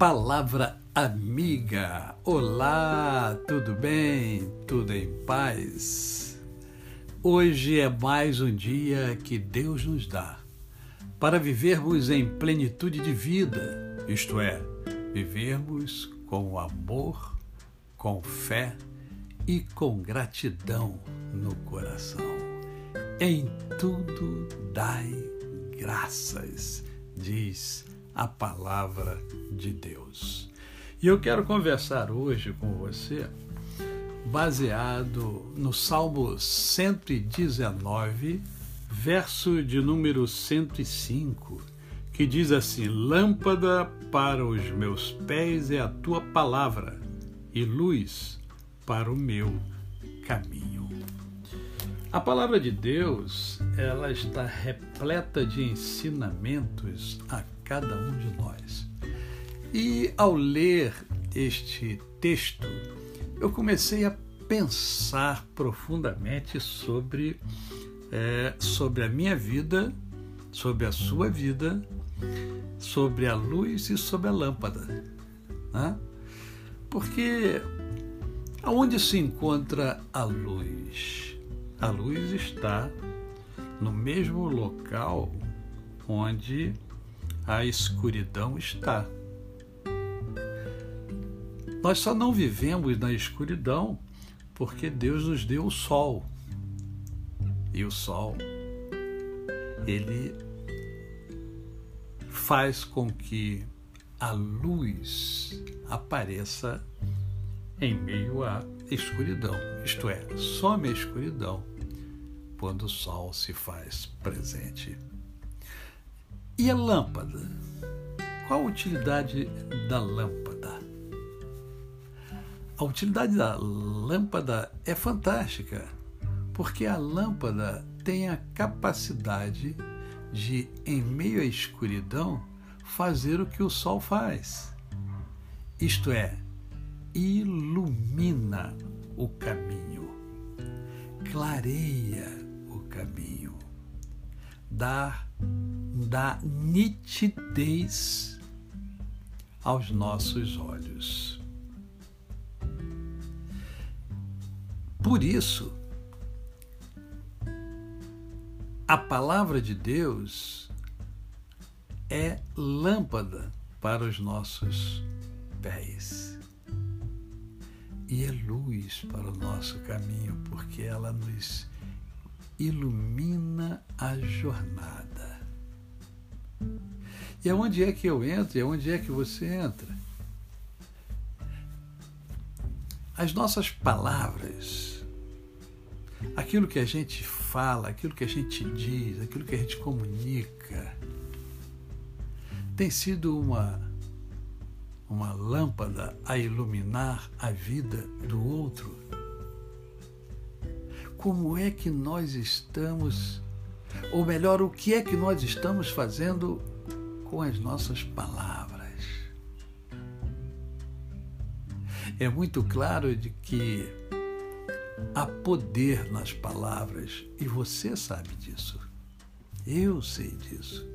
Palavra amiga. Olá, tudo bem? Tudo em paz? Hoje é mais um dia que Deus nos dá para vivermos em plenitude de vida, isto é, vivermos com amor, com fé e com gratidão no coração. Em tudo dai graças, diz a palavra de Deus. E eu quero conversar hoje com você baseado no Salmo 119, verso de número 105, que diz assim: Lâmpada para os meus pés é a tua palavra e luz para o meu caminho. A palavra de Deus, ela está repleta de ensinamentos a cada um de nós. E ao ler este texto, eu comecei a pensar profundamente sobre, é, sobre a minha vida, sobre a sua vida, sobre a luz e sobre a lâmpada. Né? Porque aonde se encontra a luz? A luz está no mesmo local onde a escuridão está. Nós só não vivemos na escuridão porque Deus nos deu o sol. E o sol, ele faz com que a luz apareça em meio à escuridão. Isto é, some a escuridão quando o sol se faz presente. E a lâmpada? Qual a utilidade da lâmpada? A utilidade da lâmpada é fantástica, porque a lâmpada tem a capacidade de, em meio à escuridão, fazer o que o sol faz. Isto é, ilumina o caminho, clareia o caminho, dá, dá nitidez aos nossos olhos. Por isso, a palavra de Deus é lâmpada para os nossos pés e é luz para o nosso caminho, porque ela nos ilumina a jornada. E aonde é que eu entro e aonde é que você entra? As nossas palavras, aquilo que a gente fala, aquilo que a gente diz, aquilo que a gente comunica, tem sido uma uma lâmpada a iluminar a vida do outro? Como é que nós estamos, ou melhor, o que é que nós estamos fazendo com as nossas palavras? É muito claro de que há poder nas palavras e você sabe disso. Eu sei disso.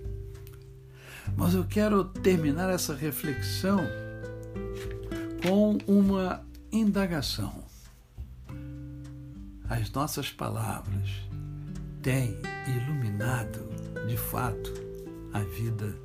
Mas eu quero terminar essa reflexão com uma indagação. As nossas palavras têm iluminado, de fato, a vida